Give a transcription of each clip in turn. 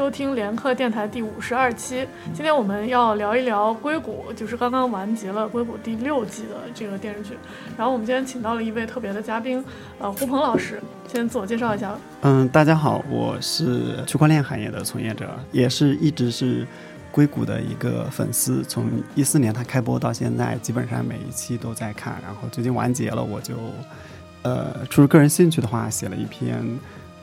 收听联客电台第五十二期。今天我们要聊一聊《硅谷》，就是刚刚完结了《硅谷》第六季的这个电视剧。然后我们今天请到了一位特别的嘉宾，呃，胡鹏老师，先自我介绍一下。嗯，大家好，我是区块链行业的从业者，也是一直是硅谷的一个粉丝。从一四年它开播到现在，基本上每一期都在看。然后最近完结了，我就呃，出于个人兴趣的话，写了一篇。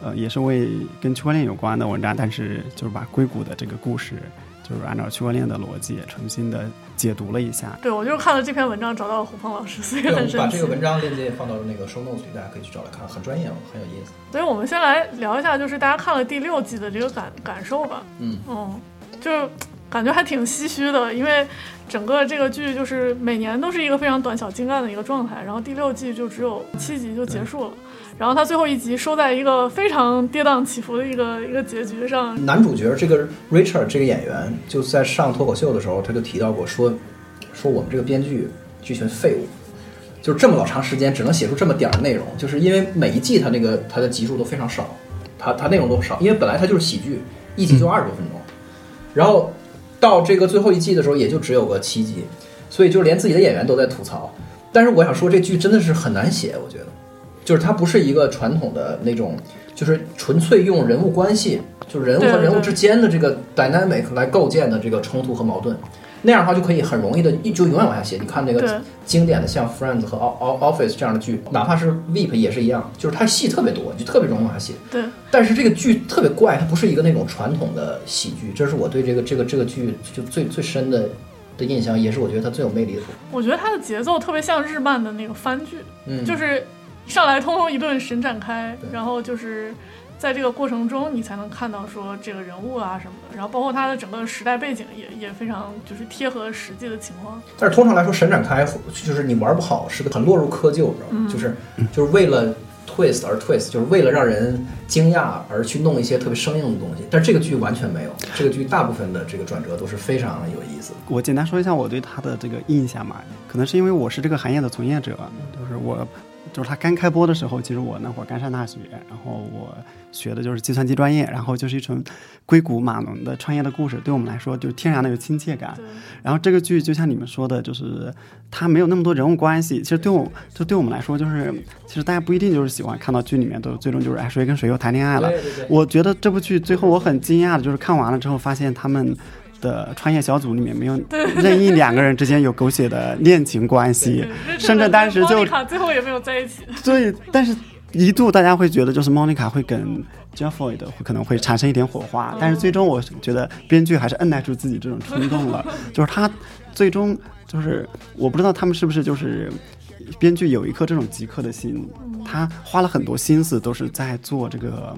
呃，也是为跟区块链有关的文章，但是就是把硅谷的这个故事，就是按照区块链的逻辑重新的解读了一下。对，我就是看了这篇文章，找到了胡鹏老师，所以很神奇。把这个文章链接放到那个 show notes 里，大家可以去找来看，很专业，很有意思。所以我们先来聊一下，就是大家看了第六季的这个感感受吧。嗯嗯，就是感觉还挺唏嘘的，因为整个这个剧就是每年都是一个非常短小精干的一个状态，然后第六季就只有七集就结束了。然后他最后一集收在一个非常跌宕起伏的一个一个结局上。男主角这个 Richard 这个演员就在上脱口秀的时候，他就提到过说，说我们这个编剧剧群废物，就是这么老长时间只能写出这么点儿内容，就是因为每一季他那个他的集数都非常少，他他内容都少，因为本来他就是喜剧，一集就二十多分钟，然后到这个最后一季的时候也就只有个七集，所以就连自己的演员都在吐槽。但是我想说，这剧真的是很难写，我觉得。就是它不是一个传统的那种，就是纯粹用人物关系，就是人物和人物之间的这个 dynamic 来构建的这个冲突和矛盾，那样的话就可以很容易的就永远往下写。你看那个经典的像 Friends 和 Office 这样的剧，哪怕是 Weep 也是一样，就是它戏特别多，就特别容易往下写。对。但是这个剧特别怪，它不是一个那种传统的喜剧，这是我对这个这个这个剧就最最深的的印象，也是我觉得它最有魅力的。我觉得它的节奏特别像日漫的那个番剧，嗯，就是。上来通通一顿神展开，然后就是在这个过程中，你才能看到说这个人物啊什么的，然后包括他的整个时代背景也也非常就是贴合实际的情况。但是通常来说，神展开就是你玩不好，是个很落入窠臼，知道吗？就是就是为了 twist 而 twist，就是为了让人惊讶而去弄一些特别生硬的东西。但这个剧完全没有，这个剧大部分的这个转折都是非常有意思。我简单说一下我对他的这个印象嘛，可能是因为我是这个行业的从业者，就是我。就是他刚开播的时候，其实我那会儿刚上大学，然后我学的就是计算机专业，然后就是一群硅谷码农的创业的故事，对我们来说就是天然的有亲切感。然后这个剧就像你们说的，就是它没有那么多人物关系，其实对我就对我们来说，就是其实大家不一定就是喜欢看到剧里面都最终就是哎谁跟谁又谈恋爱了。我觉得这部剧最后我很惊讶的就是看完了之后发现他们。的创业小组里面没有任意两个人之间有狗血的恋情关系，甚至当时就最后也没有在一起。对，但是一度大家会觉得就是 Monica 会跟 Jeffrey 的可能会产生一点火花，但是最终我觉得编剧还是按耐住自己这种冲动了，就是他最终就是我不知道他们是不是就是编剧有一颗这种极客的心，他花了很多心思都是在做这个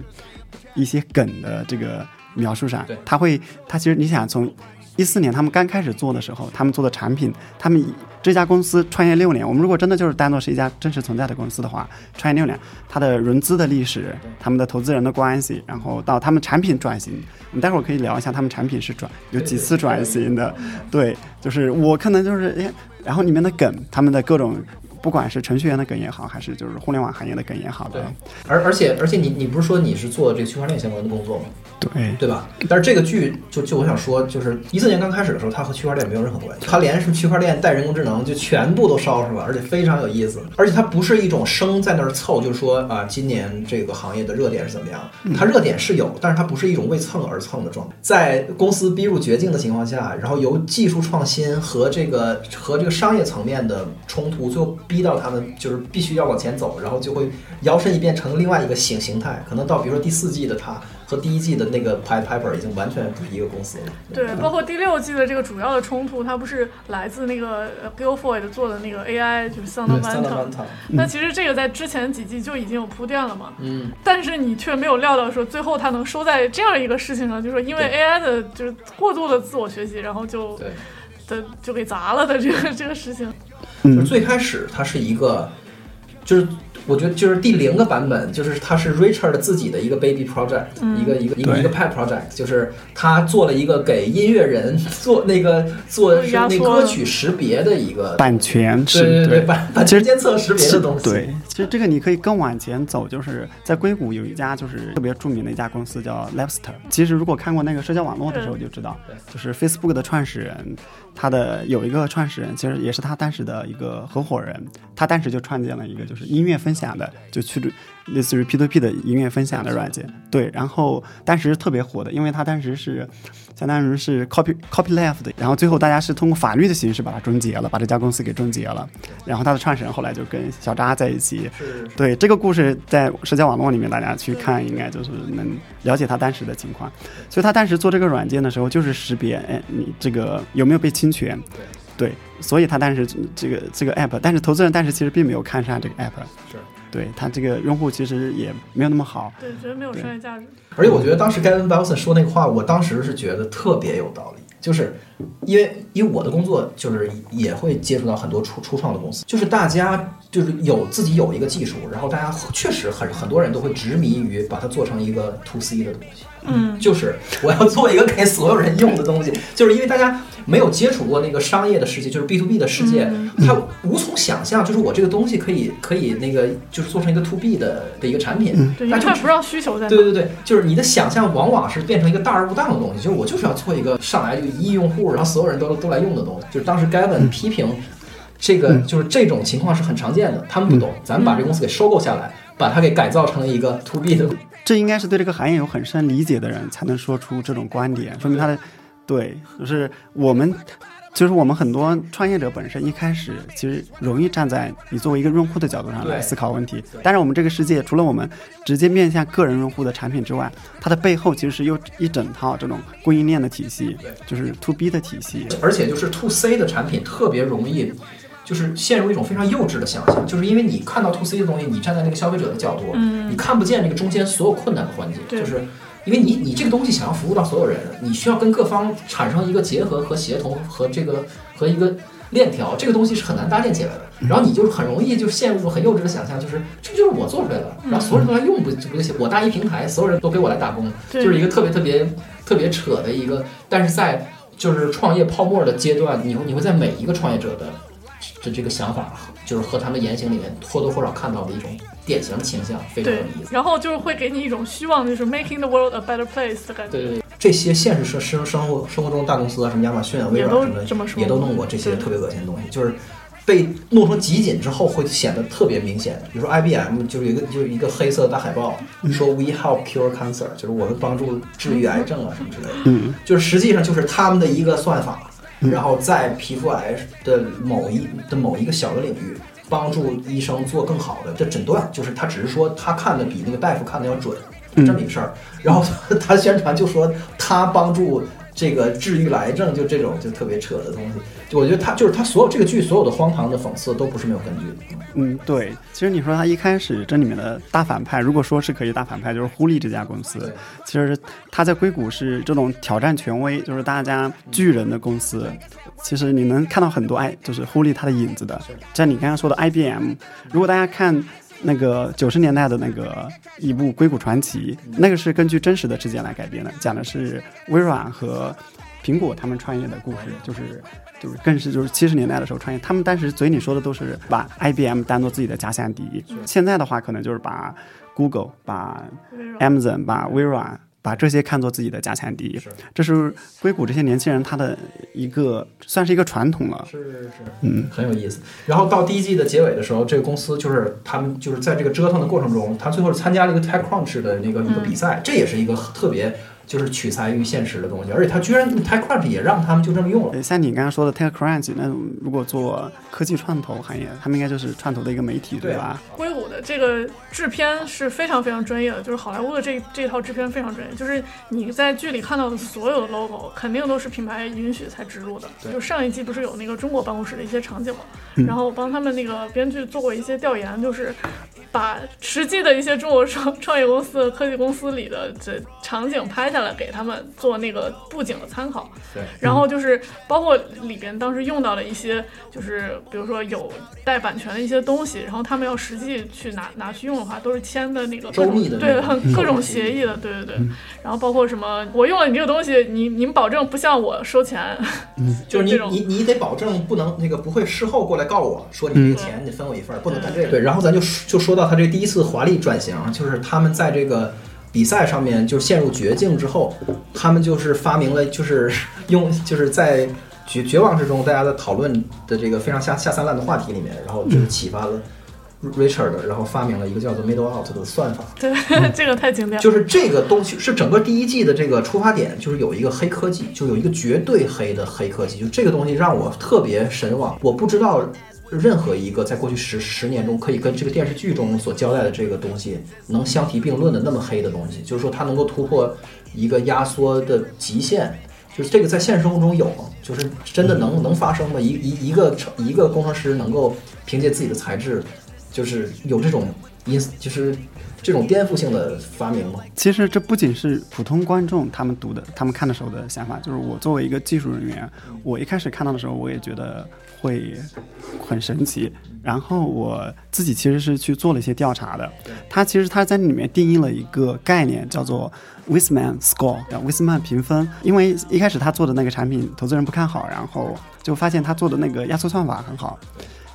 一些梗的这个。描述上，他会，他其实你想从一四年他们刚开始做的时候，他们做的产品，他们这家公司创业六年，我们如果真的就是当做是一家真实存在的公司的话，创业六年，它的融资的历史，他们的投资人的关系，然后到他们产品转型，我们待会儿可以聊一下他们产品是转有几次转型的，对，就是我可能就是哎，然后里面的梗，他们的各种。不管是程序员的梗也好，还是就是互联网行业的梗也好，对。而而且而且你你不是说你是做这个区块链相关的工作吗？对，对吧？但是这个剧就就我想说，就是一四年刚开始的时候，它和区块链没有任何关系，它连什么区块链带人工智能就全部都烧上了？而且非常有意思，而且它不是一种生在那儿凑，就是说啊，今年这个行业的热点是怎么样？它热点是有，但是它不是一种为蹭而蹭的状态。在公司逼入绝境的情况下，然后由技术创新和这个和这个商业层面的冲突，最后。逼到他们就是必须要往前走，然后就会摇身一变成另外一个形形态。可能到比如说第四季的他和第一季的那个 Piper 已经完全不是一个公司了。对，包括第六季的这个主要的冲突，它不是来自那个 Guilford 做的那个 AI，就是 s o n d m a n t a 那其实这个在之前几季就已经有铺垫了嘛。嗯。但是你却没有料到说最后他能收在这样一个事情上，就是说因为 AI 的就是过度的自我学习，然后就对的就给砸了的这个这个事情。就最开始它是一个，就是我觉得就是第零个版本，就是它是 Richard 自己的一个 baby project，、一个一个一个一个 pet project，就是他做了一个给音乐人做那个做是那歌曲识别的一个，版权是对对对，版版其实权监测识别的东西，对，其实这个你可以更往前走，就是在硅谷有一家就是特别著名的一家公司叫 Labster。其实如果看过那个社交网络的时候就知道，就是 Facebook 的创始人，他的有一个创始人，其实也是他当时的一个合伙人，他当时就创建了一个就是音乐分享的，就去类似于 P to P 的音乐分享的软件。对，然后当时特别火的，因为它当时是相当于是 copy copyleft 的，然后最后大家是通过法律的形式把它终结了，把这家公司给终结了。然后他的创始人后来就跟小扎在一起。是对这个故事，在社交网络里面大家去看，应该就是能了解他当时的情况。所以他当时做这个软件的时候，就是识别，哎，你这个有没有被侵权？对，所以他当时这个这个 app，但是投资人当时其实并没有看上这个 app，是。对他这个用户其实也没有那么好。对，觉得没有商业价值。而且我觉得当时 Gavin Wilson 说那个话，我当时是觉得特别有道理，就是因为因为我的工作就是也会接触到很多初初创的公司，就是大家就是有自己有一个技术，然后大家确实很很多人都会执迷于把它做成一个 to C 的东西，嗯，就是 我要做一个给所有人用的东西，就是因为大家没有接触过那个商业的世界，就是 B to B 的世界，嗯他无从想象，就是我这个东西可以可以那个就是做成一个 to B 的的一个产品，对，因那就不知道需求在哪。对对对，就是你的想象往往是变成一个大而无当的东西，就是我就是要做一个上来就一亿用户，然后所有人都都来用的东西。就是当时 Gavin 批评这个，就是这种情况是很常见的，他们不懂，咱们把这个公司给收购下来，把它给改造成一个 to B 的。这应该是对这个行业有很深理解的人才能说出这种观点，说明他的对，就是我们。就是我们很多创业者本身一开始其实容易站在你作为一个用户的角度上来思考问题，但是我们这个世界除了我们直接面向个人用户的产品之外，它的背后其实是有一整套这种供应链的体系，就是 to B 的体系。而且就是 to C 的产品特别容易，就是陷入一种非常幼稚的想象，就是因为你看到 to C 的东西，你站在那个消费者的角度，嗯。你看不见这个中间所有困难的环节，就是因为你你这个东西想要服务到所有人，你需要跟各方产生一个结合和协同和这个和一个。链条这个东西是很难搭建起来的，然后你就是很容易就陷入很幼稚的想象，就是这就是我做出来的，然后所有人都来用不不就行？我搭一平台，所有人都给我来打工，就是一个特别特别特别扯的一个，但是在就是创业泡沫的阶段，你会你会在每一个创业者的这这个想法，就是和他们言行里面或多或少看到的一种典型的倾向，非常有意，思。然后就是会给你一种虚妄，就是 making the world a better place 的感觉。对对对，这些现实生生生活生活中的大公司啊，什么亚马逊啊、微软什么的，这么说也都弄过这些特别恶心的东西，就是被弄成集锦之后会显得特别明显。比如说 IBM 就是有一个就是一个黑色的大海报，说 We help cure cancer，就是我们帮助治愈癌症啊什么之类的。嗯，就是实际上就是他们的一个算法，然后在皮肤癌的某一的某一个小的领域，帮助医生做更好的这诊断，就是他只是说他看的比那个大夫看的要准，这么一个事儿。然后他宣传就说他帮助这个治愈癌症，就这种就特别扯的东西。就我觉得他就是他所有这个剧所有的荒唐的讽刺都不是没有根据的。嗯，对，其实你说他一开始这里面的大反派，如果说是可以大反派，就是呼利这家公司。其实他在硅谷是这种挑战权威，就是大家巨人的公司。其实你能看到很多哎，就是呼利他的影子的。像你刚刚说的 IBM，如果大家看那个九十年代的那个一部《硅谷传奇》，那个是根据真实的事件来改编的，讲的是微软和苹果他们创业的故事，就是就是更是就是七十年代的时候创业，他们当时嘴里说的都是把 IBM 当做自己的假想敌，现在的话可能就是把 Google、把 Amazon、把微软。把这些看作自己的家产，第一是，这是硅谷这些年轻人他的一个算是一个传统了。是是是，嗯，很有意思。然后到第一季的结尾的时候，这个公司就是他们就是在这个折腾的过程中，他最后参加了一个 TechCrunch 的那个一个比赛，这也是一个特别就是取材于现实的东西，而且他居然 TechCrunch 也让他们就这么用了。呃像你刚刚说的 TechCrunch，那如果做科技创投行业，他们应该就是创投的一个媒体，对吧？硅谷的这个制片是非常非常专业的，就是好莱坞的这这套制片非常专业，就是你在剧里看到的所有的 logo 肯定都是品牌允许才植入的。就上一季不是有那个中国办公室的一些场景嘛，然后我帮他们那个编剧做过一些调研，就是把实际的一些中国创创业公司、科技公司里的这场景拍下来，给他们做那个布景的参考。对，然后就是包括里边当时用到的一些，就是比如说有带版权的一些东西，然后他们要实际去拿拿去用的话，都是签的那个周密的那对，很各种嗯协议的，对对对。然后包括什么，我用了你这个东西，你你们保证不向我收钱，就是你你你得保证不能那个不会事后过来告我说你这个钱你分我一份儿，不能干这个。对，然后咱就就说到他这第一次华丽转型，就是他们在这个比赛上面就陷入绝境之后，他们就是发明了就是用就是在绝绝望之中大家在讨论的这个非常下下三滥的话题里面，然后就是启发了 Richard，然后发明了一个叫做 Middle Out 的算法。对，这个太经典了。就是这个东西是整个第一季的这个出发点，就是有一个黑科技，就有一个绝对黑的黑科技，就这个东西让我特别神往。我不知道任何一个在过去十十年中可以跟这个电视剧中所交代的这个东西能相提并论的那么黑的东西，就是说它能够突破一个压缩的极限。就是这个在现实生活中有吗？就是真的能能发生吗？一一一个一个工程师能够凭借自己的才智，就是有这种因，就是这种颠覆性的发明吗？其实这不仅是普通观众他们读的、他们看的时候的想法，就是我作为一个技术人员，我一开始看到的时候，我也觉得会很神奇。然后我自己其实是去做了一些调查的，他其实他在里面定义了一个概念，叫做 Wisman Score，威斯曼评分。因为一开始他做的那个产品，投资人不看好，然后就发现他做的那个压缩算法很好。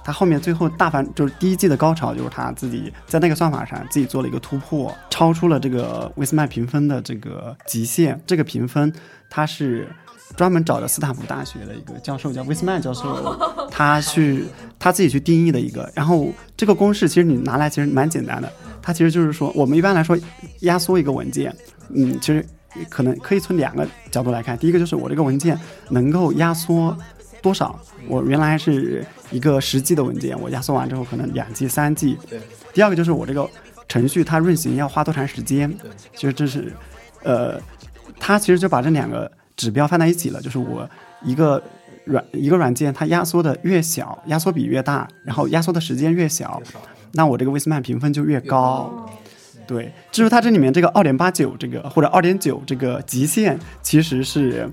他后面最后大反就是第一季的高潮，就是他自己在那个算法上自己做了一个突破，超出了这个威斯曼评分的这个极限。这个评分它是专门找的斯坦福大学的一个教授，叫威斯曼教授，他去他自己去定义的一个。然后这个公式其实你拿来其实蛮简单的，它其实就是说我们一般来说压缩一个文件，嗯，其实可能可以从两个角度来看。第一个就是我这个文件能够压缩多少？我原来是一个十 G 的文件，我压缩完之后可能两 G、三 G。对。第二个就是我这个程序它运行要花多长时间？其实这是，呃，它其实就把这两个指标放在一起了，就是我一个软一个软件它压缩的越小，压缩比越大，然后压缩的时间越小，那我这个威斯曼评分就越高。对，至于它这里面这个二点八九这个或者二点九这个极限，其实是，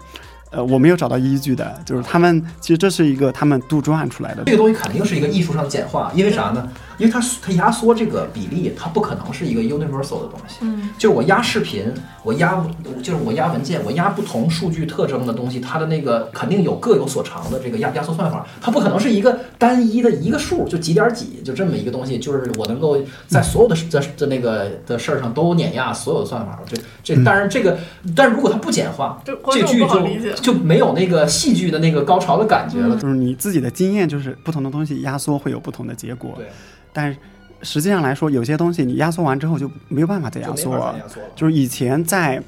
呃，我没有找到依据的，就是他们其实这是一个他们杜撰出来的这。个东西肯定是一个艺术上的简化，因为啥呢？因为它它压缩这个比例，它不可能是一个 universal 的东西。嗯，就是我压视频，我压就是我压文件，我压不同数据特征的东西，它的那个肯定有各有所长的这个压压缩算法，它不可能是一个单一的一个数，就几点几，就这么一个东西，就是我能够在所有的的的那个的事儿上都碾压所有的算法。这这当然这个，但是如果它不简化，这剧就就没有那个戏剧的那个高潮的感觉了。就是你自己的经验，就是不同的东西压缩会有不同的结果。对，但是实际上来说，有些东西你压缩完之后就没有办法再压缩了。就是以前在，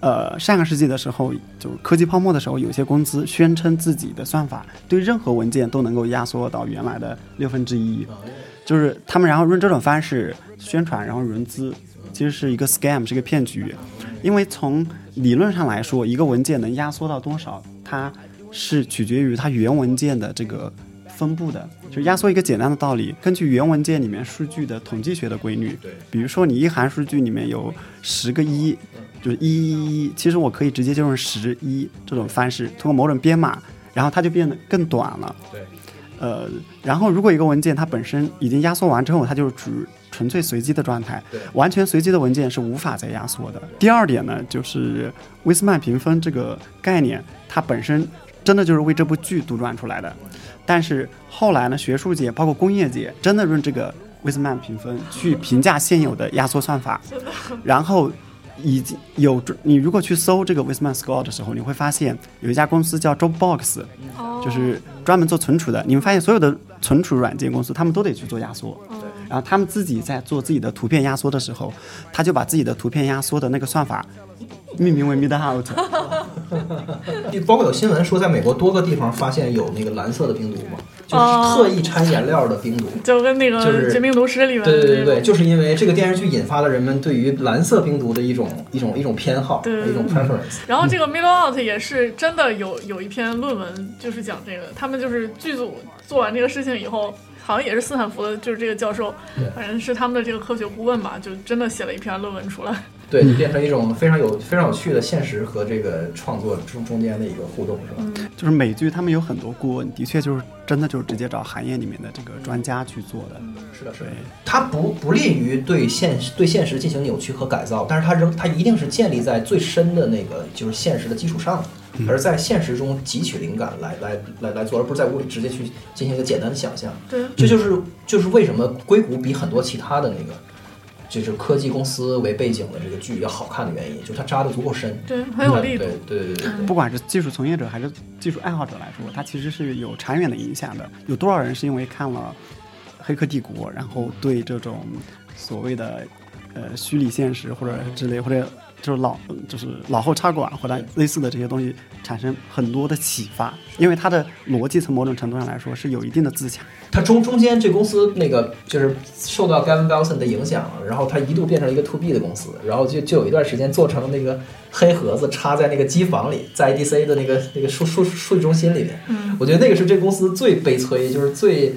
呃上个世纪的时候，就是科技泡沫的时候，有些公司宣称自己的算法对任何文件都能够压缩到原来的六分之一，就是他们然后用这种方式宣传，然后融资，其实是一个 scam，是一个骗局。因为从理论上来说，一个文件能压缩到多少，它是取决于它原文件的这个分布的。就压缩一个简单的道理，根据原文件里面数据的统计学的规律，对，比如说你一行数据里面有十个一，就是一一一，其实我可以直接就用十一这种方式，通过某种编码，然后它就变得更短了。对，呃，然后如果一个文件它本身已经压缩完之后，它就是处于纯粹随机的状态对，完全随机的文件是无法再压缩的。第二点呢，就是威斯曼评分这个概念，它本身真的就是为这部剧杜撰出来的。但是后来呢，学术界包括工业界真的用这个威斯曼评分去评价现有的压缩算法，然后已经有你如果去搜这个威斯曼 score 的时候，你会发现有一家公司叫 Dropbox，哦就是专门做存储的。你们发现所有的存储软件公司，他们都得去做压缩。哦然后他们自己在做自己的图片压缩的时候，他就把自己的图片压缩的那个算法命名为 Mid Out。包括有新闻说，在美国多个地方发现有那个蓝色的病毒嘛，就是哦特意掺颜料的冰毒。就跟那个就是《绝命毒师》里面对对对对，就是因为这个电视剧引发了人们对于蓝色冰毒的一种 一种一种偏好，对一种 preference。然后这个 Middle Out 也是真的有有一篇论文，就是讲这个，他们就是剧组做完这个事情以后，好像也是斯坦福的，就是这个教授对，反正是他们的这个科学顾问吧，就真的写了一篇论文出来。对，变成一种非常有非常有趣的现实和这个创作中中间的一个互动，是吧？就是美剧他们有很多顾问，的确就是真的就是直接找行业里面的这个专家去做的。是的，是的。它不不利于对现对现实进行扭曲和改造，但是它仍它一定是建立在最深的那个就是现实的基础上的，而在现实中汲取灵感来来来来做，而不是在屋里直接去进行一个简单的想象。对，这就是就是为什么硅谷比很多其他的那个就是科技公司为背景的这个剧要好看的原因，就是它扎的足够深，对，很有力度对。对对对对对。不管是技术从业者还是技术爱好者来说，它其实是有长远的影响的。有多少人是因为看了《黑客帝国》，然后对这种所谓的呃虚拟现实或者之类，或者就是老就是老后插管或者类似的这些东西产生很多的启发，因为它的逻辑从某种程度上来说是有一定的自洽。它中中间这公司那个就是受到 Gavin Belson 的影响，然后它一度变成了一个 to B 的公司，然后就就有一段时间做成了那个黑盒子插在那个机房里，在 IDC 的那个那个数数数据中心里面。嗯，我觉得那个是这公司最悲催，就是最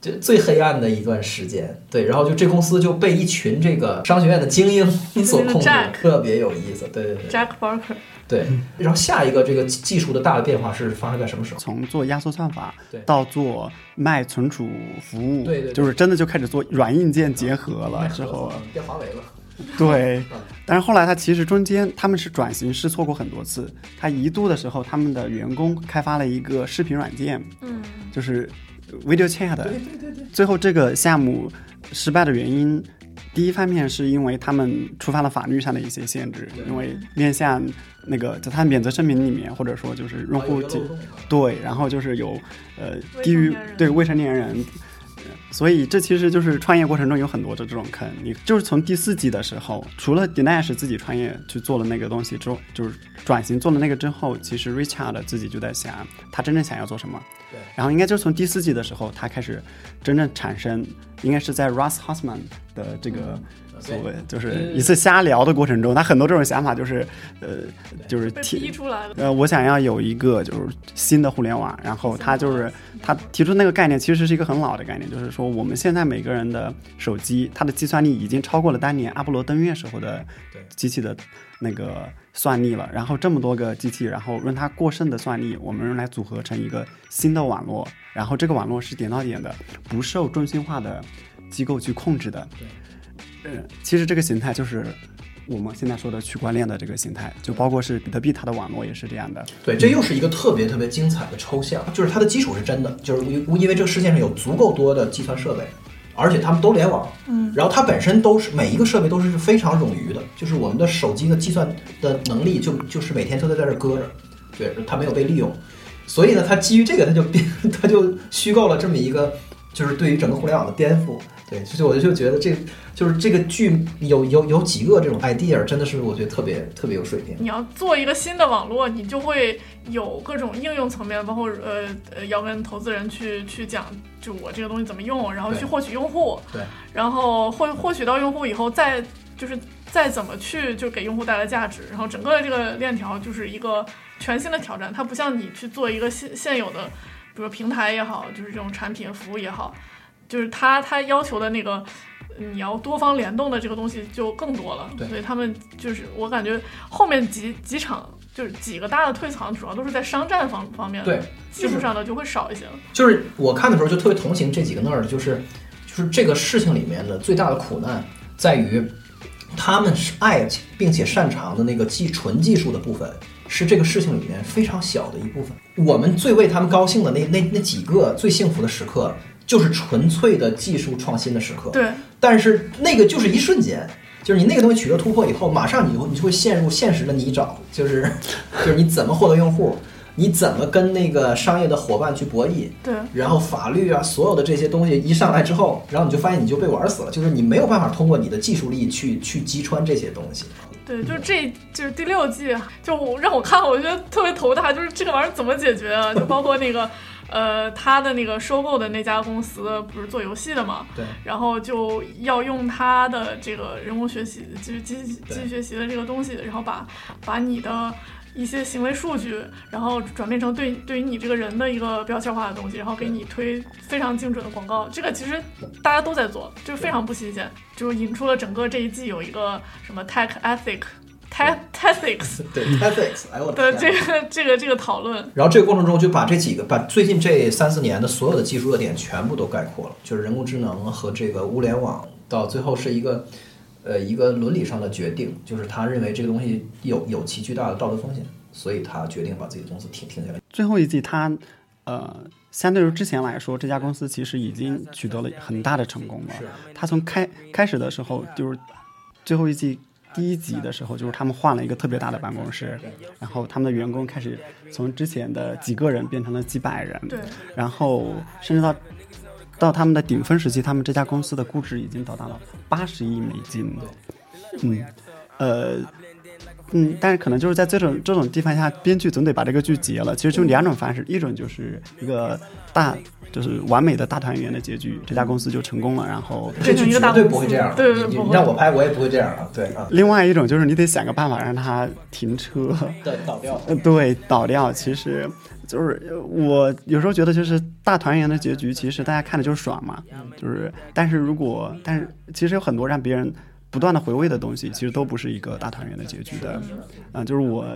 就最黑暗的一段时间。对，然后就这公司就被一群这个商学院的精英 所控制特别有意思。对对对 Jack Barker，对。然后下一个这个技技术的大的变化是发生在什么时候？从做压缩算法对到做卖存储服务，对对对就是真的就开始做软硬件结合了之后，变华为了。对嗯，但是后来他其实中间他们是转型试错过很多次。他一度的时候，他们的员工开发了一个视频软件，嗯，就是 Video Chat 对对对对。最后这个项目失败的原因，第一方面是因为他们触犯了法律上的一些限制，因为面向那个在他免责声明里面，或者说就是用户对，然后就是有呃低于对未成年人。呃所以这其实就是创业过程中有很多的这种坑。你就是从第四季的时候，除了 Dinesh 自己创业去做了那个东西之后，就是转型做了那个之后，其实 Richard 自己就在想，他真正想要做什么。对。然后应该就是从第四季的时候，他开始真正产生，应该是在 Russ Hausman 的这个所谓就是一次瞎聊的过程中，他很多这种想法就是，呃，就是被提逼出来了。呃，我想要有一个就是新的互联网，然后他就是 他提出那个概念，其实是一个很老的概念，就是说我们现在每个人的手机，它的计算力已经超过了当年阿波罗登月时候的机器的那个算力了。然后这么多个机器，然后用它过剩的算力，我们用来组合成一个新的网络，然后这个网络是点到点的，不受中心化的机构去控制的。对呃，其实这个形态就是我们现在说的区块链的这个形态，就包括是比特币它的网络也是这样的。对，这又是一个特别特别精彩的抽象，就是它的基础是真的，就是因因为这个世界上有足够多的计算设备，而且他们都联网，嗯，然后它本身都是每一个设备都是非常冗余的，就是我们的手机的计算的能力就就是每天都在在这儿搁着，对，它没有被利用，所以呢，它基于这个，它就变，它就虚构了这么一个，就是对于整个互联网的颠覆。对，所以我就觉得这就是这个剧有有有几个这种 idea，真的是我觉得特别特别有水平。你要做一个新的网络，你就会有各种应用层面，包括呃呃，要跟投资人去去讲，就我这个东西怎么用，然后去获取用户，对，然后获获取到用户以后，再就是再怎么去就给用户带来价值，然后整个的这个链条就是一个全新的挑战，它不像你去做一个现现有的，比如说平台也好，就是这种产品服务也好，就是他他要求的那个。你要多方联动的这个东西就更多了，对所以他们就是我感觉后面几几场就是几个大的退场，主要都是在商战方方面的，对，技术上的就会少一些了。就是我看的时候就特别同情这几个 nerd，就是就是这个事情里面的最大的苦难在于，他们是爱并且擅长的那个技纯技术的部分，是这个事情里面非常小的一部分。我们最为他们高兴的那那那几个最幸福的时刻，就是纯粹的技术创新的时刻。对，但是那个就是一瞬间，就是你那个东西取得突破以后，马上你就你就会陷入现实的泥沼，就是 就是你怎么获得用户，你怎么跟那个商业的伙伴去博弈，对，然后法律啊，所有的这些东西一上来之后，然后你就发现你就被玩死了，就是你没有办法通过你的技术力去去击穿这些东西。对，就是这就是第六季，就我让我看，我觉得特别头大，就是这个玩意儿怎么解决啊？就包括那个呃，他的那个收购的那家公司不是做游戏的嘛，对，然后就要用他的这个人工学习，就是机机器学习的这个东西，然后把把你的一些行为数据，然后转变成对对于你这个人的一个标签化的东西，然后给你推非常精准的广告。这个其实大家都在做，就是非常不新鲜，就引出了整个这一季有一个什么 tech ethic。Tech ethics 对 ethics，哎我的这个这个这个讨论，然后这个过程中就把这几个把最近这三四年的所有的技术热点全部都概括了，就是人工智能和这个物联网，到最后是一个呃一个伦理上的决定，就是他认为这个东西有有其巨大的道德风险，所以他决定把自己的公司停停下来。最后一季他，呃，相对于之前来说，这家公司其实已经取得了很大的成功了。他从开开始的时候，就是最后一季第一集的时候，就是他们换了一个特别大的办公室，然后他们的员工开始从之前的几个人变成了几百人，对，然后甚至到到他们的顶峰时期，他们这家公司的估值已经达到了八十亿美金。嗯，呃，嗯，但是可能就是在这种这种地方下，编剧总得把这个剧结了。其实就两种方式，一种就是一个大就是完美的大团圆的结局，这家公司就成功了，然后。这就一个大绝对不会这样，对对对你你让我拍我也不会这样啊，对啊，另外一种就是你得想个办法让它停车，对倒掉。呃，对，倒掉。其实就是呃我有时候觉得，就是大团圆的结局，其实大家看的就是爽嘛。就是，但是如果，但是其实有很多让别人不断的回味的东西，其实都不是一个大团圆的结局的。啊、就是我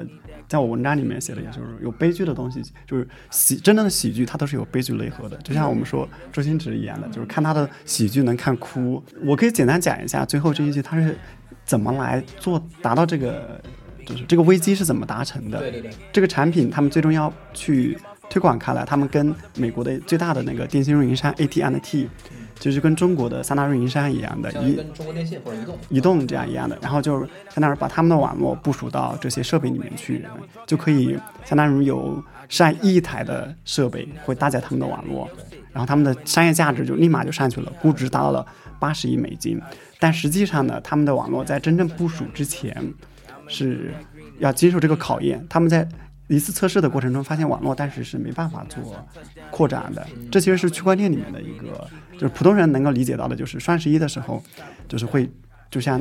在我文章里面写的，也就是有悲剧的东西，就是喜真正的喜剧，它都是有悲剧内核的。就像我们说周星驰一样的，就是看他的喜剧能看哭。我可以简单讲一下最后这一季他是怎么来做达到这个。就是这个危机是怎么达成的？对对对，这个产品他们最终要去推广开来，他们跟美国的最大的那个电信运营商 AT&T，就是跟中国的三大运营商一样的，一相当于跟中国电信或者移动移动这样一样的，然后就是相当于把他们的网络部署到这些设备里面去，就可以相当于有上亿台的设备会搭载他们的网络，然后他们的商业价值就立马就上去了，估值达到了八十亿美金。但实际上呢，他们的网络在真正部署之前是要经受这个考验，他们在。一次测试的过程中，发现网络当时是没办法做扩展的。这其实是区块链里面的一个，就是普通人能够理解到的，就是双十一的时候，就是会就像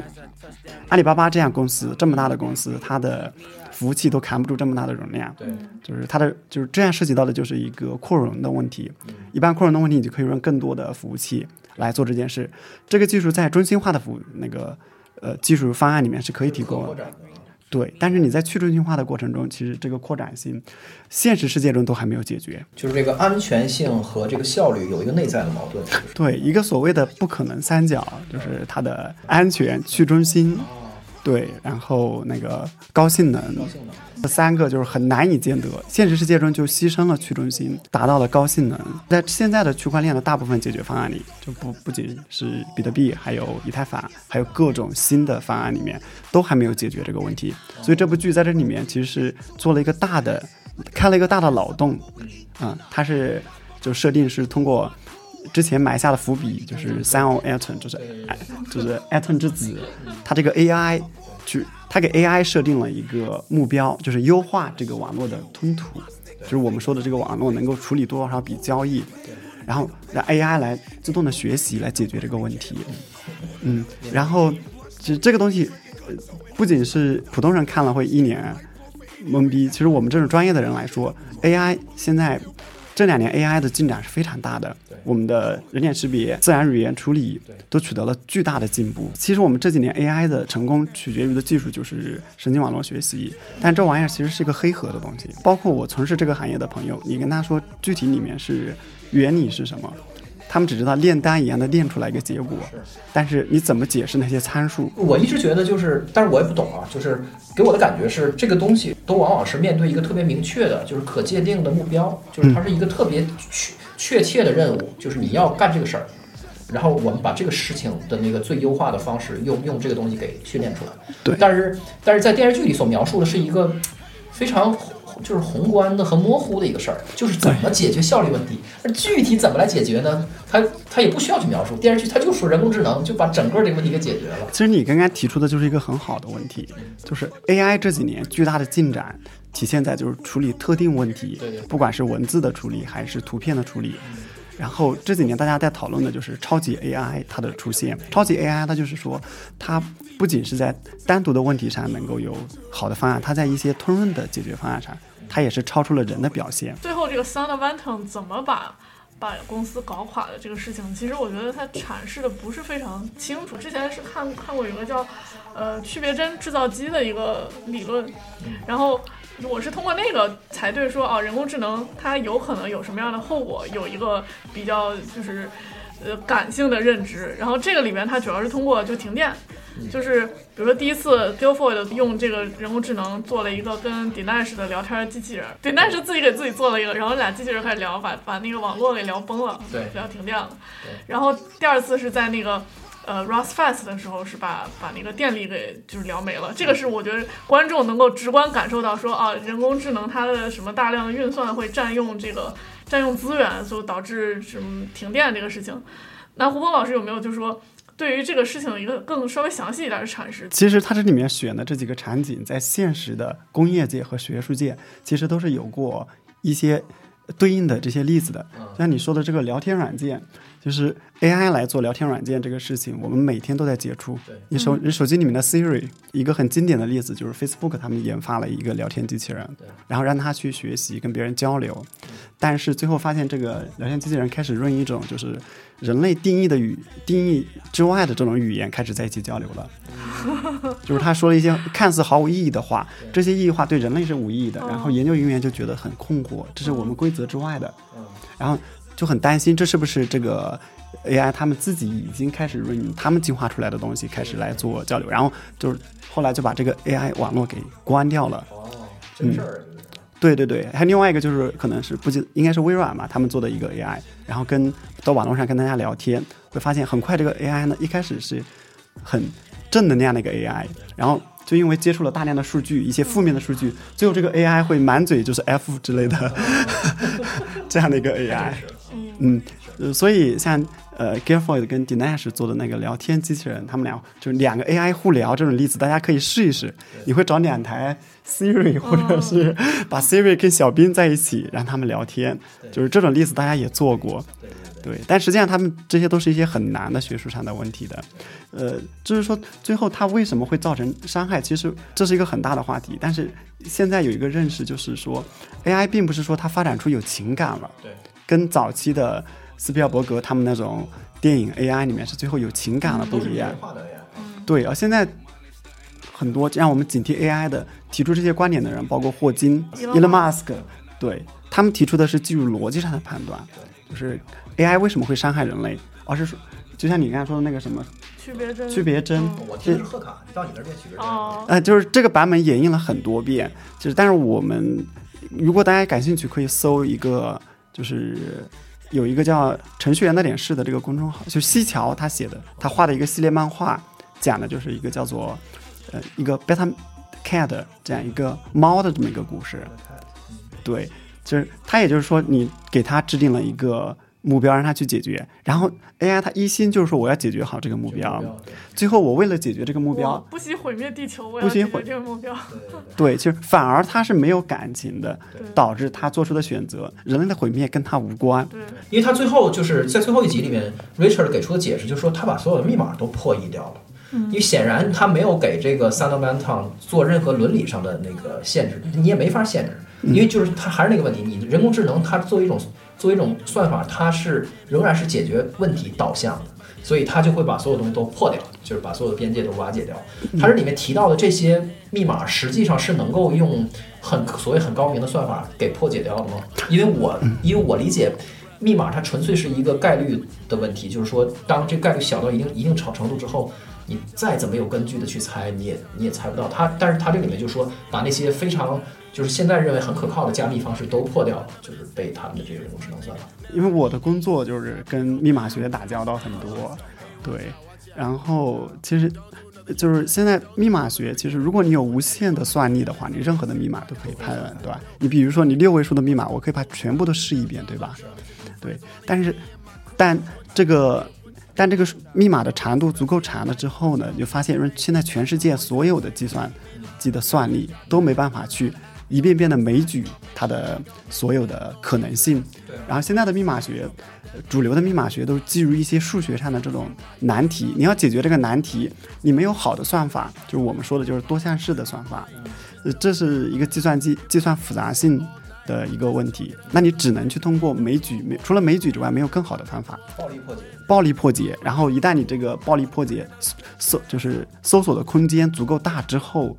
阿里巴巴这样公司这么大的公司，它的服务器都扛不住这么大的容量，对，就是它的就是这样涉及到的就是一个扩容的问题。一般扩容的问题，你就可以用更多的服务器来做这件事。这个技术在中心化的服务那个呃技术方案里面是可以提供扩展的。对，但是你在去中心化的过程中，其实这个扩展性，现实世界中都还没有解决。就是这个安全性和这个效率有一个内在的矛盾。对，一个所谓的不可能三角，就是它的安全、去中心，对，然后那个高性能，这三个就是很难以兼得。现实世界中就牺牲了去中心，达到了高性能。在现在的区块链的大部分解决方案里，就不不仅是比特币，还有以太坊，还有各种新的方案里面，都还没有解决这个问题。所以这部剧在这里面其实是做了一个大的，开了一个大的脑洞。嗯，它是就设定是通过。之前埋下的伏笔就是 Sam Altman，就是就是 Altman 之子，他这个 AI 去，他给 AI 设定了一个目标，就是优化这个网络的吞吐，就是我们说的这个网络能够处理多少笔交易，然后让 AI 来自动的学习来解决这个问题。嗯，然后其实这个东西不仅是普通人看了会一脸懵逼，其实我们这种专业的人来说，AI 现在。这两年 AI 的进展是非常大的，我们的人脸识别、自然语言处理都取得了巨大的进步。其实我们这几年 AI 的成功取决于的技术就是神经网络学习，但这玩意儿其实是一个黑盒的东西。包括我从事这个行业的朋友，你跟他说具体里面是原理是什么，他们只知道炼丹一样的炼出来一个结果，但是你怎么解释那些参数？我一直觉得就是，但是我也不懂啊，就是给我的感觉是，这个东西都往往是面对一个特别明确的，就是可界定的目标，就是它是一个特别确确切的任务，就是你要干这个事儿，然后我们把这个事情的那个最优化的方式用用这个东西给训练出来。对但是但是在电视剧里所描述的是一个非常就是宏观的和模糊的一个事儿，就是怎么解决效率问题。那具体怎么来解决呢？它它也不需要去描述，电视剧它就说人工智能就把整个这个问题给解决了。其实你刚刚提出的就是一个很好的问题，就是 AI 这几年巨大的进展，体现在就是处理特定问题不管是文字的处理还是图片的处理。然后这几年大家在讨论的就是超级 AI 它的出现。超级 AI 它就是说，它不仅是在单独的问题上能够有好的方案，它在一些通用的解决方案上，它也是超出了人的表现。最后这个 Sound of Anton 怎么把把公司搞垮的这个事情，其实我觉得他阐释的不是非常清楚。之前是看看过有个叫呃区别针制造机的一个理论，然后我是通过那个才对说啊，人工智能它有可能有什么样的后果，有一个比较就是呃感性的认知。然后这个里面它主要是通过就停电。就是比如说第一次 Guilfoyle 用这个人工智能做了一个跟 Dinesh 的聊天机器人，Dinesh 自己给自己做了一个，然后俩机器人开始聊，把把那个网络给聊崩了，对聊停电了对。然后第二次是在那个呃 Rosfast 的时候，是把把那个电力给就是聊没了。这个是我觉得观众能够直观感受到说啊，人工智能它的什么大量的运算会占用这个占用资源，所导致什么停电这个事情。那胡峰老师有没有就是说？对于这个事情一个更稍微详细一点的阐释。其实它这里面选的这几个场景，在现实的工业界和学术界，其实都是有过一些对应的这些例子的。像你说的这个聊天软件，就是 AI 来做聊天软件这个事情，我们每天都在接触。你手你手机里面的 Siri，一个很经典的例子就是 Facebook 他们研发了一个聊天机器人，然后让它去学习跟别人交流，但是最后发现这个聊天机器人开始用一种就是人类定义的语定义之外的这种语言开始在一起交流了。就是他说了一些看似毫无意义的话，这些意义话对人类是无意义的，然后研究人员就觉得很困惑，这是我们规则之外的，然后就很担心这是不是这个 AI 他们自己已经开始用他们进化出来的东西开始来做交流，然后就是后来就把这个 AI 网络给关掉了。哦，真事儿。对对对，还有另外一个就是可能是不记应该是微软嘛，他们做的一个 AI，然后跟到网络上跟大家聊天，会发现很快这个 AI 呢一开始是很正能量的一个 AI，然后就因为接触了大量的数据，一些负面的数据，最后这个 AI 会满嘴就是 F 之类的 这样的一个 AI，嗯，呃所以像呃 g r f o y 跟 Dinesh 做的那个聊天机器人，他们俩就是两个 AI 互聊这种例子，大家可以试一试。你会找两台 Siri，或者是把 Siri 跟小兵在一起，让他们聊天，就是这种例子大家也做过。对，但实际上他们这些都是一些很难的学术上的问题的，呃，就是说最后它为什么会造成伤害，其实这是一个很大的话题。但是现在有一个认识，就是说 AI 并不是说它发展出有情感了，对，跟早期的斯皮尔伯格他们那种电影 AI 里面是最后有情感了不一样。的。对，而现在很多让我们警惕 AI 的提出这些观点的人，包括霍金、Elon Elon Musk，对他们提出的是基于逻辑上的判断，就是 AI 为什么会伤害人类，而是说，就像你刚才说的那个什么区别针，区别针，嗯我听的是贺卡，你到你那儿念曲别针。哦，呃，就是这个版本演绎了很多遍，就是但是我们如果大家感兴趣，可以搜一个，就是有一个叫程序员的点事的这个公众号，就西桥他写的，他画的一个系列漫画，讲的就是一个叫做呃一个 Beta Cat 这样一个猫的这么一个故事。对，就是他也就是说，你给他制定了一个目标，让他去解决，然后 AI 它一心就是说我要解决好这个目标，最后我为了解决这个目标，不惜毁灭地球，我要解决不惜毁这个目标。对，其实反而他是没有感情的，导致他做出的选择，人类的毁灭跟他无关。对，因为他最后就是在最后一集里面，Richard 给出的解释就是说他把所有的密码都破译掉了。因为显然他没有给这个 s a n d m a n t o n 做任何伦理上的那个限制，你也没法限制，因为就是他还是那个问题，你人工智能它作为一种作为一种算法，它是仍然是解决问题导向的，所以它就会把所有东西都破掉，就是把所有的边界都瓦解掉。它这里面提到的这些密码，实际上是能够用很所谓很高明的算法给破解掉的吗？因为我因为我理解。密码它纯粹是一个概率的问题，就是说，当这个概率小到一定一定程程度之后，你再怎么有根据的去猜，你也你也猜不到它。但是它这里面就说，把那些非常就是现在认为很可靠的加密方式都破掉了，就是被他们的这个人工智能算法。因为我的工作就是跟密码学打交道很多，对，然后其实就是现在密码学，其实如果你有无限的算力的话，你任何的密码都可以判断，对吧？你比如说你六位数的密码，我可以把全部都试一遍，对吧？对，但是但这个但这个密码的长度足够长了之后呢，你就发现现在全世界所有的计算机的算力都没办法去一遍遍的枚举它的所有的可能性。然后现在的密码学，呃主流的密码学都基于一些数学上的这种难题。你要解决这个难题，你没有好的算法，就是我们说的就是多项式的算法，呃这是一个计算机计算复杂性的一个问题。那你只能去通过枚举，没除了枚举之外，没有更好的方法。暴力破解。暴力破解，然后一旦你这个暴力破解搜就是搜索的空间足够大之后，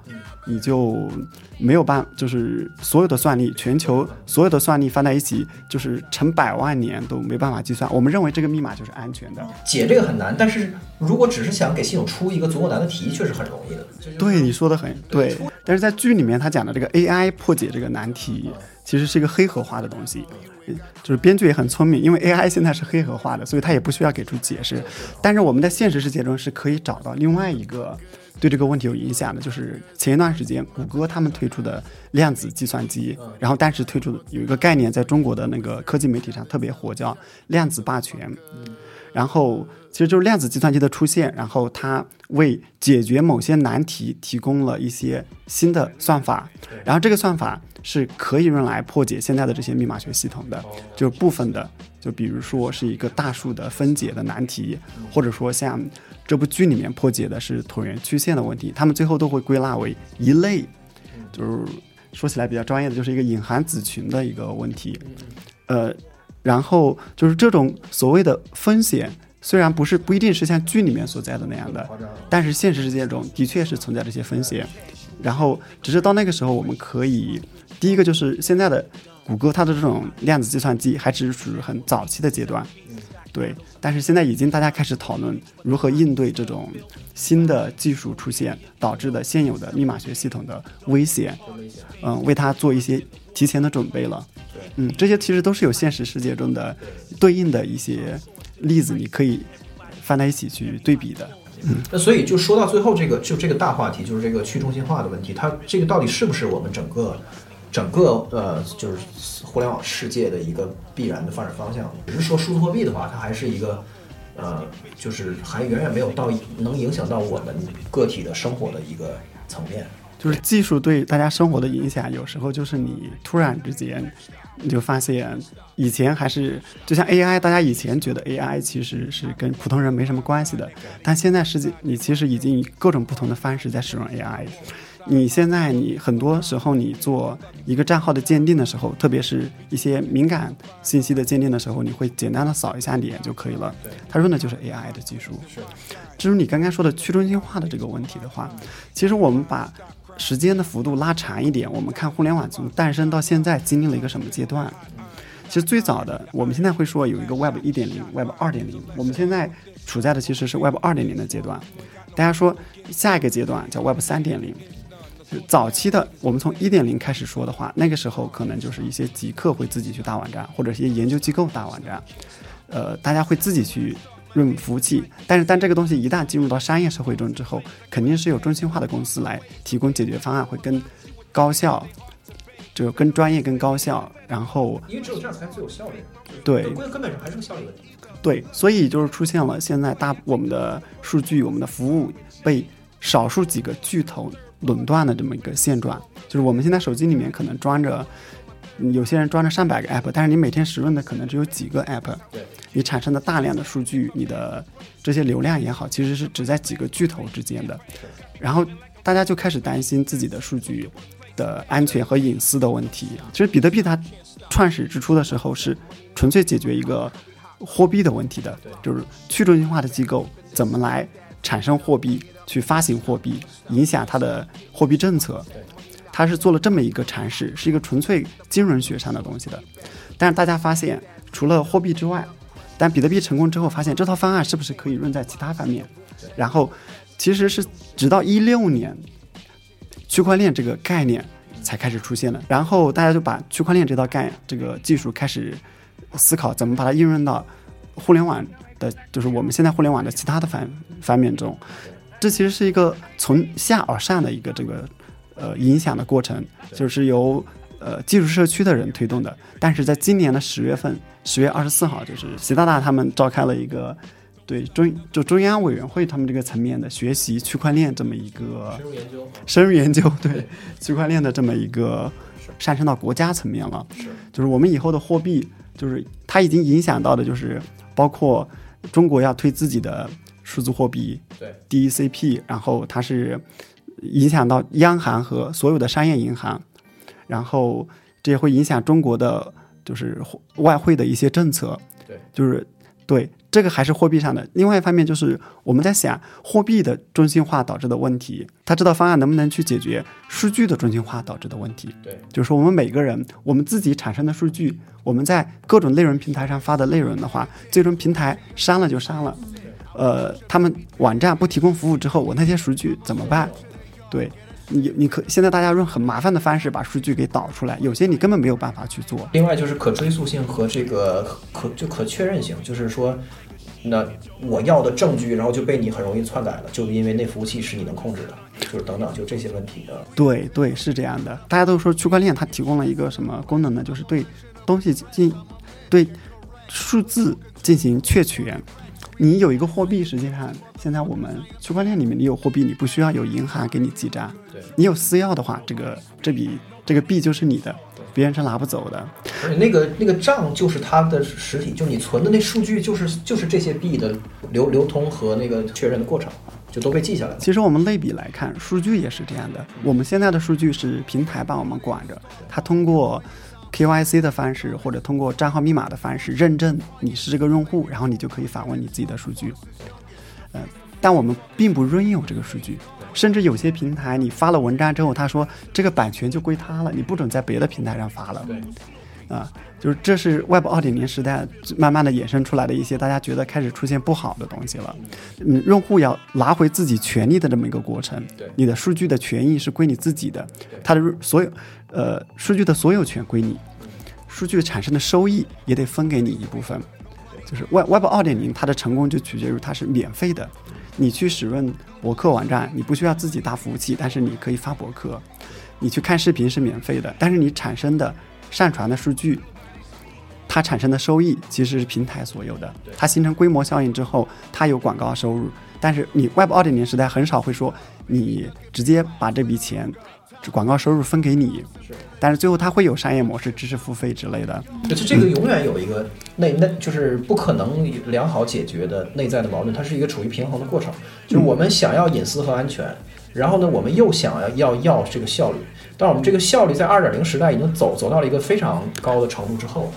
你就没有办，就是所有的算力，全球所有的算力放在一起，就是成百万年都没办法计算。我们认为这个密码就是安全的。解这个很难，但是如果只是想给系统出一个足够难的题，确实很容易的。对，你说的很对。但是在剧里面他讲的这个 AI 破解这个难题，其实是一个黑盒化的东西。就是编剧也很聪明，因为 AI 现在是黑盒化的，所以它也不需要给出解释。但是我们在现实世界中是可以找到另外一个对这个问题有影响的，就是前一段时间谷歌他们推出的量子计算机，然后当时推出有一个概念，在中国的那个科技媒体上特别火，叫量子霸权。然后其实就是量子计算机的出现，然后它为解决某些难题提供了一些新的算法，然后这个算法是可以用来破解现在的这些密码学系统的，就是部分的，就比如说是一个大数的分解的难题，或者说像这部剧里面破解的是椭圆曲线的问题，他们最后都会归纳为一类，就是说起来比较专业的，就是一个隐含子群的一个问题，呃。然后就是这种所谓的风险，虽然不是不一定是像剧里面所在的那样的，但是现实世界中的确是存在这些风险。然后只是到那个时候，我们可以第一个就是现在的谷歌它的这种量子计算机还只是属于很早期的阶段，对。但是现在已经大家开始讨论如何应对这种新的技术出现导致的现有的密码学系统的危险，嗯，为它做一些提前的准备了。嗯，这些其实都是有现实世界中的对应的一些例子，你可以放在一起去对比的。嗯，那所以就说到最后这个就这个大话题，就是这个去中心化的问题，它这个到底是不是我们整个整个呃就是互联网世界的一个必然的发展方向？只是说数字货币的话，它还是一个呃就是还远远没有到能影响到我们个体的生活的一个层面。就是技术对大家生活的影响，有时候就是你突然之间，你就发现以前还是就像 AI，大家以前觉得 AI 其实是跟普通人没什么关系的，但现在实际你其实已经以各种不同的方式在使用 AI。你现在你很多时候你做一个账号的鉴定的时候，特别是一些敏感信息的鉴定的时候，你会简单的扫一下脸就可以了。它用的就是 AI 的技术。至于你刚刚说的去中心化的这个问题的话，其实我们把时间的幅度拉长一点，我们看互联网从诞生到现在经历了一个什么阶段？其实最早的，我们现在会说有一个 Web 一点零、Web 二点零，我们现在处在的其实是 Web 二点零的阶段。大家说下一个阶段叫 Web 三点零。早期的，我们从一点零开始说的话，那个时候可能就是一些极客会自己去搭网站，或者一些研究机构搭网站，呃，大家会自己去。用服务器，但是当这个东西一旦进入到商业社会中之后，肯定是有中心化的公司来提供解决方案，会更高效，就更专业、更高效。然后，因为只有这样才最有效率。对，根根本上还是个效率问题。对，所以就是出现了现在大我们的数据、我们的服务被少数几个巨头垄断的这么一个现状。就是我们现在手机里面可能装着。有些人装着上百个 app，但是你每天使用的可能只有几个 app，你产生的大量的数据，你的这些流量也好，其实是只在几个巨头之间的。然后大家就开始担心自己的数据的安全和隐私的问题。其实比特币它创始之初的时候是纯粹解决一个货币的问题的，就是去中心化的机构怎么来产生货币、去发行货币、影响它的货币政策。他是做了这么一个尝试，是一个纯粹金融学上的东西的。但是大家发现，除了货币之外，但比特币成功之后，发现这套方案是不是可以用在其他方面？然后，其实是直到一六年，区块链这个概念才开始出现的。然后大家就把区块链这套概这个技术开始思考怎么把它应用到互联网的，就是我们现在互联网的其他的方方面中。这其实是一个从下而上的一个这个。呃，影响的过程就是由呃技术社区的人推动的。但是在今年的十月份，十月二十四号，就是习大大他们召开了一个对中就中央委员会他们这个层面的学习区块链这么一个深入研究，深入研究对区块链的这么一个上升到国家层面了。是，就是我们以后的货币，就是它已经影响到的，就是包括中国要推自己的数字货币对 DECP，然后它是影响到央行和所有的商业银行，然后这也会影响中国的就是外汇的一些政策。对，就是对这个还是货币上的。另外一方面就是我们在想货币的中心化导致的问题，他这道方案能不能去解决数据的中心化导致的问题？对，就是说我们每个人我们自己产生的数据，我们在各种内容平台上发的内容的话，最终平台删了就删了。呃，他们网站不提供服务之后，我那些数据怎么办？对你，你可现在大家用很麻烦的方式把数据给导出来，有些你根本没有办法去做。另外就是可追溯性和这个可就可确认性，就是说，那我要的证据，然后就被你很容易篡改了，就因为那服务器是你能控制的，就是等等，就这些问题的。对对，是这样的。大家都说区块链它提供了一个什么功能呢？就是对东西进对数字进行确权。你有一个货币，实际上现在我们区块链里面你有货币，你不需要有银行给你记账。对，你有私钥的话，这个这笔这个币就是你的，别人是拿不走的。而且那个那个账就是它的实体，就你存的那数据就是就是这些币的流流通和那个确认的过程，就都被记下来了。其实我们类比来看，数据也是这样的。我们现在的数据是平台帮我们管着，它通过 KYC 的方式或者通过账号密码的方式认证你是这个用户，然后你就可以访问你自己的数据。呃，但我们并不拥有这个数据，甚至有些平台你发了文章之后，他说这个版权就归他了，你不准在别的平台上发了。对，啊，就是这是 Web 二点零时代慢慢的衍生出来的一些大家觉得开始出现不好的东西了。嗯，用户要拿回自己权利的这么一个过程。对你的数据的权益是归你自己的，它的所有呃数据的所有权归你，数据产生的收益也得分给你一部分。就是 Web Web 二点零它的成功就取决于它是免费的，你去使用博客网站，你不需要自己搭服务器，但是你可以发博客。你去看视频是免费的，但是你产生的上传的数据，它产生的收益其实是平台所有的。它形成规模效应之后，它有广告收入。但是你 Web 二点零时代很少会说你直接把这笔钱广告收入分给你，但是最后它会有商业模式、知识付费之类的。就是这个永远有一个内内，就是不可能良好解决的内在的矛盾，它是一个处于平衡的过程。就是我们想要隐私和安全，然后呢，我们又想要要要这个效率。但我们这个效率在二点零时代已经走走到了一个非常高的程度之后，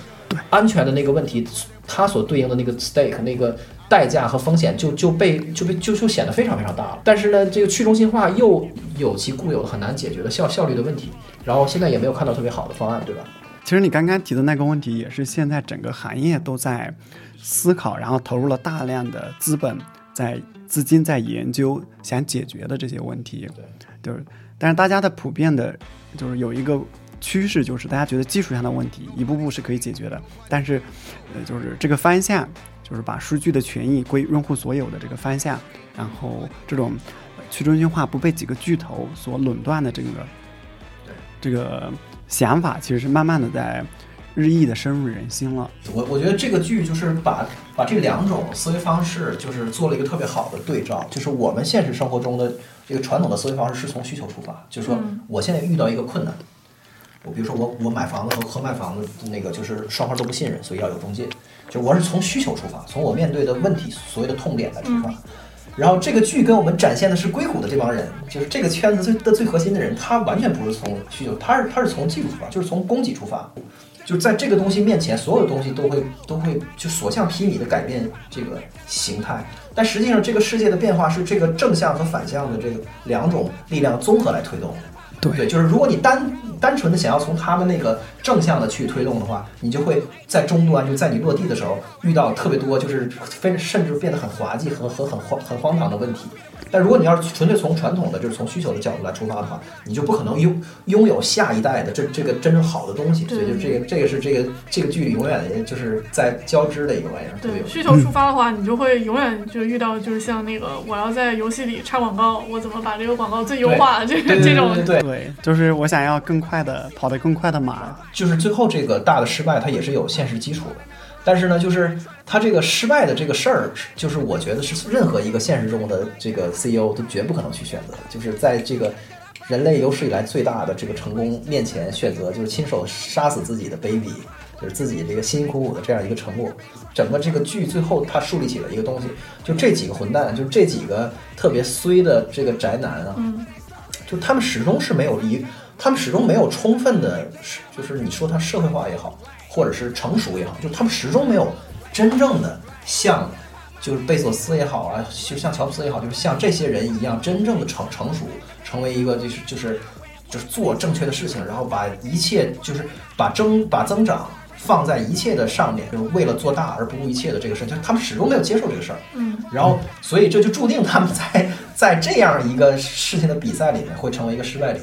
安全的那个问题，它所对应的那个 stake 那个代价和风险就就被就被就就显得非常非常大了。但是呢，这个去中心化又有其固有的很难解决的效效率的问题，然后现在也没有看到特别好的方案，对吧？其实你刚刚提的那个问题，也是现在整个行业都在思考，然后投入了大量的资本在资金在研究，想解决的这些问题。对，就是，但是大家的普遍的，就是有一个趋势，就是大家觉得技术上的问题一步步是可以解决的，但是，呃，就是这个方向，就是把数据的权益归用户所有的这个方向，然后这种呃去中心化不被几个巨头所垄断的这个这个想法，其实是慢慢的在日益的深入人心了。我我觉得这个剧就是把把这两种思维方式就是做了一个特别好的对照，就是我们现实生活中的这个传统的思维方式是从需求出发，就是说嗯我现在遇到一个困难，我比如说我我买房子和和卖房子那个就是双方都不信任，所以要有中介，就我是从需求出发，从我面对的问题所谓的痛点来出发。然后这个剧跟我们展现的是硅谷的这帮人，就是这个圈子最的最核心的人，他完全不是从需求，他是他是从技术出发，就是从供给出发，就在这个东西面前，所有的东西都会都会就所向披靡的改变这个形态。但实际上，这个世界的变化是这个正向和反向的这个两种力量综合来推动的。对对，就是如果你单单纯的想要从他们那个正向的去推动的话，你就会在终端，就在你落地的时候遇到特别多，就是非甚至变得很滑稽和和很荒很荒唐的问题。但如果你要是纯粹从传统的，就是从需求的角度来出发的话，你就不可能拥拥有下一代的这这个真正好的东西。所以就这个这个是这个这个剧里永远就是在交织的一个玩意儿，对需求出发的话，你就会永远就遇到就是像那个我要在游戏里插广告，我怎么把这个广告最优化？这这种对，就是我想要更快的跑得更快的马。就是最后这个大的失败，它也是有现实基础的。但是呢，就是他这个失败的这个事儿，就是我觉得是任何一个现实中的这个 CEO 都绝不可能去选择。就是在这个人类有史以来最大的这个成功面前，选择就是亲手杀死自己的 baby，就是自己这个辛辛苦苦的这样一个成果。整个这个剧最后他树立起了一个东西，就这几个混蛋，就这几个特别衰的这个宅男啊，就他们始终是没有一，他们始终没有充分的，就是你说他社会化也好，或者是成熟也好，就他们始终没有真正的像。就是贝索斯也好啊，就像乔布斯也好，就是像这些人一样，真正的成成熟，成为一个就是就是就是做正确的事情，然后把一切就是把增把增长放在一切的上面，就是为了做大而不顾一切的这个事情，他们始终没有接受这个事儿。嗯，然后所以这就注定他们在在这样一个事情的比赛里面会成为一个失败者。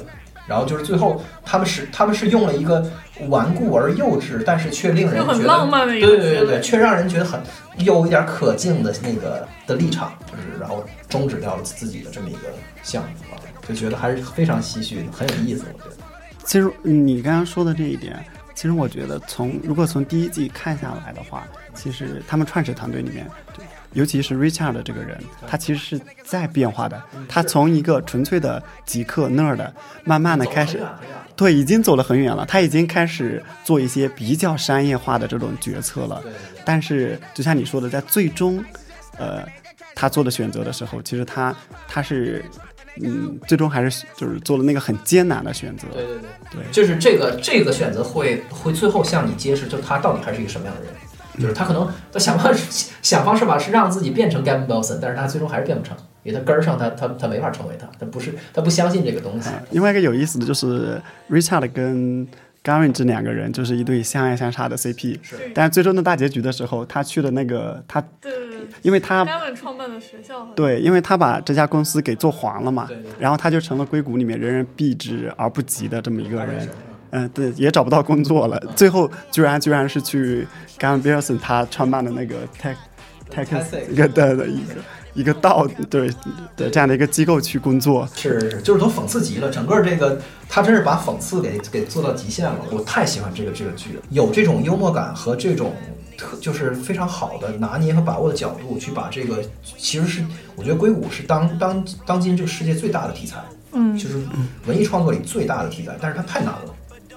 然后就是最后他们是他们是用了一个顽固而幼稚，但是却令人觉得很浪漫的一个对对对对，却让人觉得很有一点可敬的那个的立场，就是然后终止掉了自己的这么一个项目啊，就觉得还是非常唏嘘的，很有意思。我觉得，其实你刚刚说的这一点，其实我觉得从如果从第一季看下来的话，其实他们创始团队里面。尤其是 Richard 这个人，他其实是在变化的。他从一个纯粹的极客 nerd，，慢慢的开始，对，已经走了很远了。他已经开始做一些比较商业化的这种决策了。但是，就像你说的，在最终，呃，他做的选择的时候，其实他他是，嗯，最终还是就是做了那个很艰难的选择。对对对对，就是这个这个选择会会最后向你揭示，就他到底还是一个什么样的人。就是他可能他想方 想方设法是让自己变成 Gavin Wilson，但是他最终还是变不成，因为他根儿上他他他没法成为他，他不是他不相信这个东西。另外一个有意思的就是 Richard 跟 Gavin 这两个人就是一对相爱相杀的 CP，但是最终的大结局的时候，他去了那个他，对，因为他 Gavin 创办的学校，对，因为他把这家公司给做黄了嘛，对对然后他就成了硅谷里面人人避之而不及的这么一个人。嗯，对，也找不到工作了，最后居然居然是去 Gavin Wilson 他创办的那个 Tech Tech 一个的的一个一个道，对对这样的一个机构去工作。是是是，就是都讽刺极了，整个这个他真是把讽刺给给做到极限了。我太喜欢这个这个剧了，有这种幽默感和这种特就是非常好的拿捏和把握的角度，去把这个其实是我觉得硅谷是当当当今这个世界最大的题材，嗯，就是文艺创作里最大的题材，但是它太难了。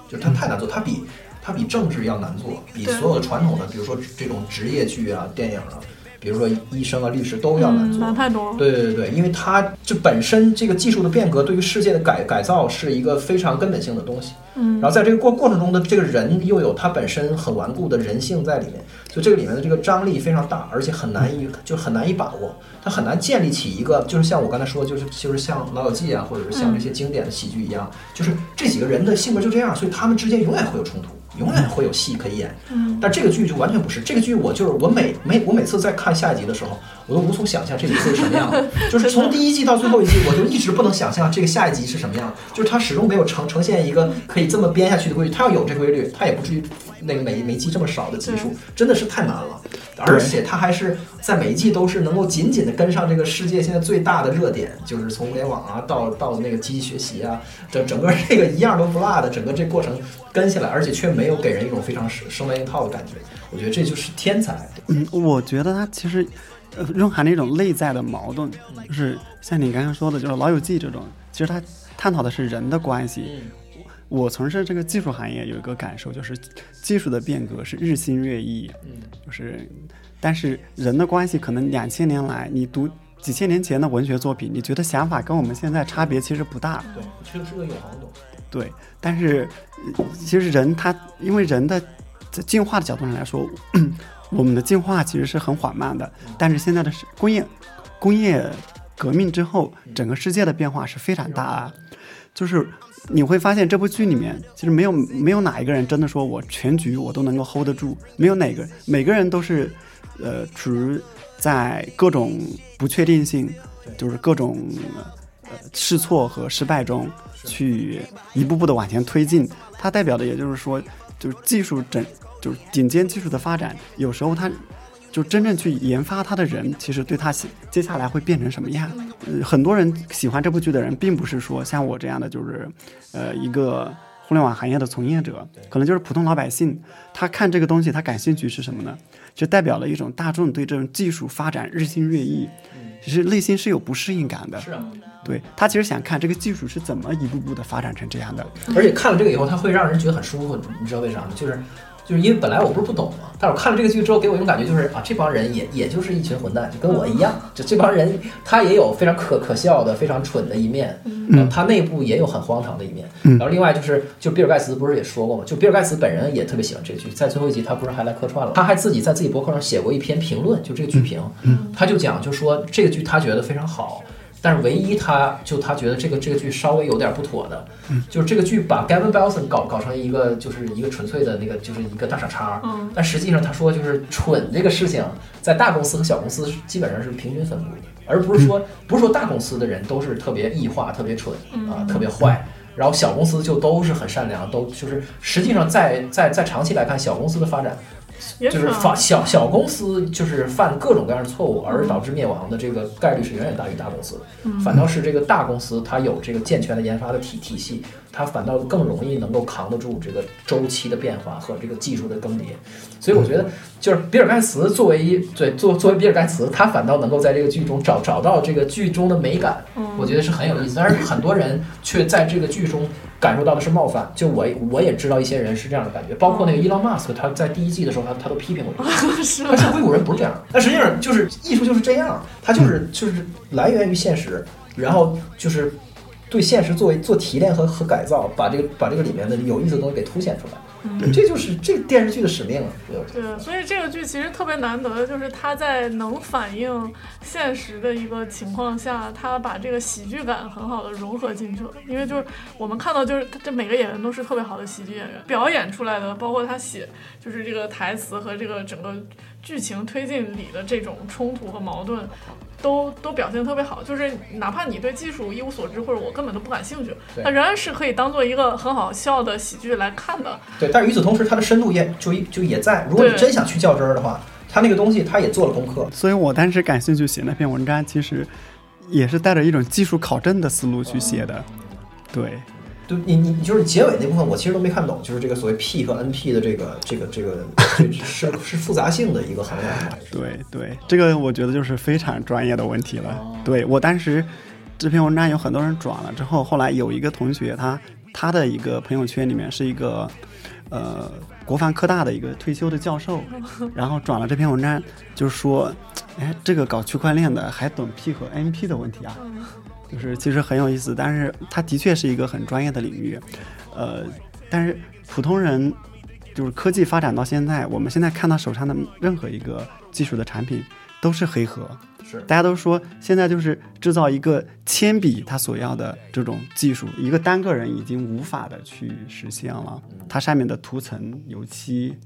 就是它太难做，它比它比政治要难做，比所有的传统的，比如说这种职业剧啊、电影啊，比如说医生啊、律师都要难做，难太多。对对对对，因为它这本身这个技术的变革对于世界的改改造是一个非常根本性的东西。嗯，然后在这个过过程中的这个人又有他本身很顽固的人性在里面，所以这个里面的这个张力非常大，而且很难以就很难以把握，它很难建立起一个就是像我刚才说，就是就是像《老友记》啊，或者是像这些经典的喜剧一样，就是这几个人的性格就这样，所以他们之间永远会有冲突。永远会有戏可以演，嗯，但这个剧就完全不是。这个剧我就是我每每我每次在看下一集的时候，我都无从想象这个会是什么样。就是从第一季到最后一季，我就一直不能想象这个下一集是什么样。就是它始终没有呈呈现一个可以这么编下去的规律。它要有这规律，它也不至于那个每每季这么少的集数，真的是太难了。而且它还是在每一季都是能够紧紧的跟上这个世界现在最大的热点，就是从互联网啊到到那个机器学习啊，整整个这个一样都不落的整个这过程跟下来，而且却没有给人一种非常生搬硬套的感觉。我觉得这就是天才。嗯，我觉得它其实呃蕴含了一种内在的矛盾，就是像你刚刚说的，就是《老友记》这种，其实它探讨的是人的关系。我从事这个技术行业有一个感受，就是技术的变革是日新月异，嗯就是，但是人的关系可能两千年来，你读几千年前的文学作品，你觉得想法跟我们现在差别其实不大。对，这是个永恒的。对，但是其实人他因为人的在进化的角度上来说，我们的进化其实是很缓慢的，但是现在的工业工业革命之后，整个世界的变化是非常大啊，就是。你会发现这部剧里面其实没有没有哪一个人真的说我全局我都能够 hold 得住，没有哪个每个人都是，呃，处于在各种不确定性，就是各种呃试错和失败中去一步步的往前推进。它代表的也就是说，就是技术整就是顶尖技术的发展，有时候它。就真正去研发它的人，其实对他接下来会变成什么样？呃，很多人喜欢这部剧的人，并不是说像我这样的，就是，呃，一个互联网行业的从业者，可能就是普通老百姓，他看这个东西，他感兴趣是什么呢？就代表了一种大众对这种技术发展日新月异，其实内心是有不适应感的。是啊，对他其实想看这个技术是怎么一步步的发展成这样的。而且看了这个以后，他会让人觉得很舒服，你知道为啥吗？就是。就是因为本来我不是不懂嘛，但是我看了这个剧之后，给我一种感觉就是啊，这帮人也也就是一群混蛋，就跟我一样，就这帮人他也有非常可可笑的、非常蠢的一面，嗯，他内部也有很荒唐的一面，然后另外就是就比尔盖茨不是也说过嘛，就比尔盖茨本人也特别喜欢这个剧，在最后一集他不是还来客串了，他还自己在自己博客上写过一篇评论，就这个剧评，他就讲就说这个剧他觉得非常好。但是唯一他就他觉得这个这个剧稍微有点不妥的，就是这个剧把 Gavin Belson 搞搞成一个就是一个纯粹的那个就是一个大傻叉，但实际上他说就是蠢这个事情在大公司和小公司基本上是平均分布的，而不是说不是说大公司的人都是特别异化、特别蠢啊、特别坏，然后小公司就都是很善良，都就是实际上在在在长期来看，小公司的发展。就是犯小小公司就是犯各种各样的错误而导致灭亡的这个概率是远远大于大公司的，反倒是这个大公司它有这个健全的研发的体体系，它反倒更容易能够扛得住这个周期的变化和这个技术的更迭。所以我觉得，就是比尔盖茨作为一对作作为比尔盖茨，他反倒能够在这个剧中找找到这个剧中的美感，我觉得是很有意思。但是很多人却在这个剧中。感受到的是冒犯，就我我也知道一些人是这样的感觉，包括那个伊隆马斯克，他在第一季的时候，他他都批评过，他像硅谷人不是这样，但实际上就是艺术就是这样，它就是就是来源于现实，然后就是对现实作为做提炼和和改造，把这个把这个里面的有意思的东西给凸显出来。嗯这就是这个电视剧的使命啊！对，所以这个剧其实特别难得的，就是它在能反映现实的一个情况下，它把这个喜剧感很好的融合进去了。因为就是我们看到，就是这每个演员都是特别好的喜剧演员，表演出来的，包括他写，就是这个台词和这个整个剧情推进里的这种冲突和矛盾。都都表现特别好，就是哪怕你对技术一无所知，或者我根本都不感兴趣，它仍然是可以当做一个很好笑的喜剧来看的。对，但是与此同时，它的深度也就就也在。如果你真想去较真儿的话，它那个东西它也做了功课。所以我当时感兴趣写那篇文章，其实也是带着一种技术考证的思路去写的。对。对你，你就是结尾那部分，我其实都没看懂，就是这个所谓 P 和 NP 的这个，这个，这个，是 是复杂性的一个衡量。对对，这个我觉得就是非常专业的问题了。对我当时这篇文章有很多人转了之后，后来有一个同学，他他的一个朋友圈里面是一个呃国防科大的一个退休的教授，然后转了这篇文章，就是说，哎，这个搞区块链的还懂 P 和 NP 的问题啊。就是其实很有意思，但是它的确是一个很专业的领域，呃，但是普通人就是科技发展到现在，我们现在看到手上的任何一个技术的产品都是黑盒，是大家都说现在就是制造一个铅笔，它所要的这种技术，一个单个人已经无法的去实现了，它上面的涂层油漆，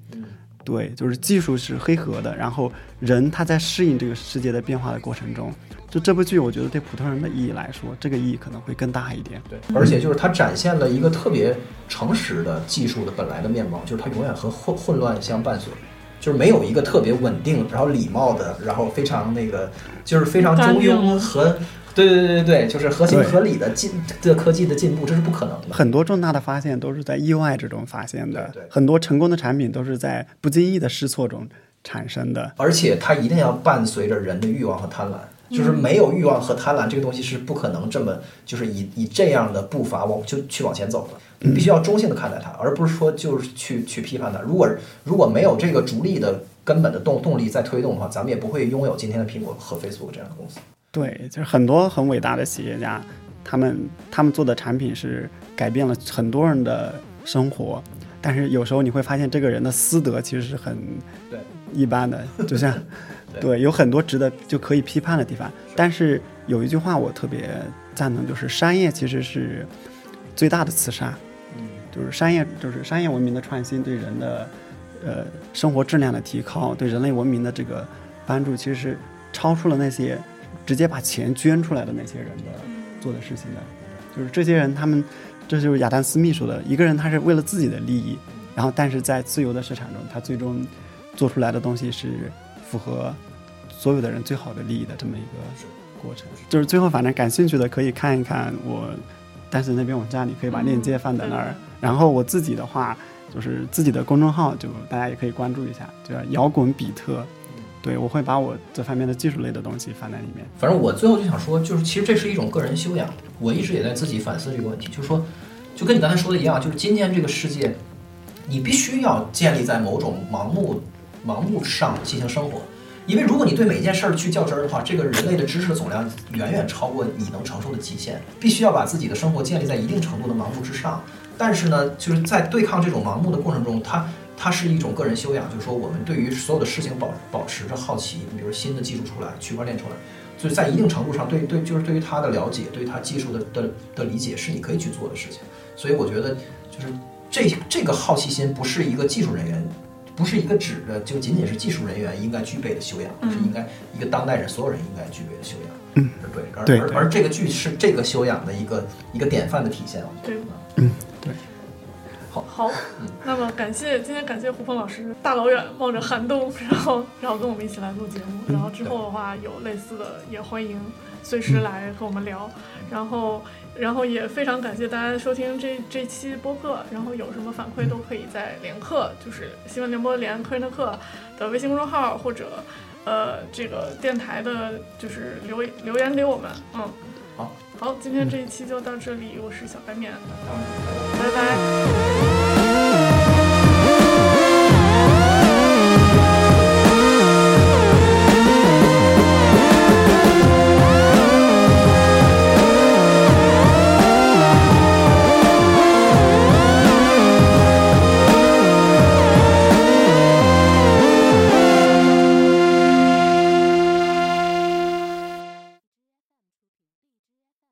对，就是技术是黑盒的，然后人他在适应这个世界的变化的过程中。就这部剧，我觉得对普通人的意义来说，这个意义可能会更大一点。对，而且就是它展现了一个特别诚实的技术的本来的面貌，就是它永远和混混乱相伴随，就是没有一个特别稳定，然后礼貌的，然后非常那个，就是非常中庸和对对对对对，就是合情合理的进的科技的进步，这是不可能的。很多重大的发现都是在意外之中发现的，对，很多成功的产品都是在不经意的试错中产生的，而且它一定要伴随着人的欲望和贪婪。就是没有欲望和贪婪这个东西是不可能这么就是以以这样的步伐往就去往前走的，你必须要中性的看待它，而不是说就是去去批判它。如果如果没有这个逐利的根本的动动力在推动的话，咱们也不会拥有今天的苹果和 Facebook 这样的公司。对，就是很多很伟大的企业家，他们他们做的产品是改变了很多人的生活，但是有时候你会发现这个人的私德其实是很对一般的，就像。对，有很多值得就可以批判的地方，但是有一句话我特别赞同，就是商业其实是最大的慈善，嗯，就是商业就是商业文明的创新对人的呃生活质量的提高，对人类文明的这个帮助，其实是超出了那些直接把钱捐出来的那些人的做的事情的，就是这些人他们这就是亚当斯密说的，一个人他是为了自己的利益，然后但是在自由的市场中，他最终做出来的东西是。符合所有的人最好的利益的这么一个过程，就是最后反正感兴趣的可以看一看我但是那篇文章你可以把链接放在那儿。然后我自己的话，就是自己的公众号，就大家也可以关注一下，叫摇滚比特。对，我会把我这方面的技术类的东西放在里面。反正我最后就想说，就是其实这是一种个人修养。我一直也在自己反思这个问题，就是说，就跟你刚才说的一样，就是今天这个世界，你必须要建立在某种盲目、盲目上进行生活。因为如果你对每一件事儿去较真儿的话，这个人类的知识的总量远远超过你能承受的极限。必须要把自己的生活建立在一定程度的盲目之上。但是呢，就是在对抗这种盲目的过程中，它它是一种个人修养，就是说我们对于所有的事情保保持着好奇。你比如新的技术出来，区块链出来，所以在一定程度上，对对，就是对于它的了解，对于它技术的的的理解，是你可以去做的事情。所以我觉得，就是这这个好奇心不是一个技术人员。不是一个指的，就仅仅是技术人员应该具备的修养，是应该一个当代人所有人应该具备的修养。嗯，对，而而而这个剧是这个修养的一个一个典范的体现。对，嗯，对。好，好，那么感谢今天感谢胡鹏老师大老远冒着寒冬，然后然后跟我们一起来录节目，然后之后的话有类似的也欢迎随时来和我们聊，然后。然后也非常感谢大家收听这这期播客，然后有什么反馈都可以在连客，就是新闻联播连客人的课的微信公众号或者呃这个电台的，就是留留言给我们。嗯，好，好，今天这一期就到这里，我是小白面。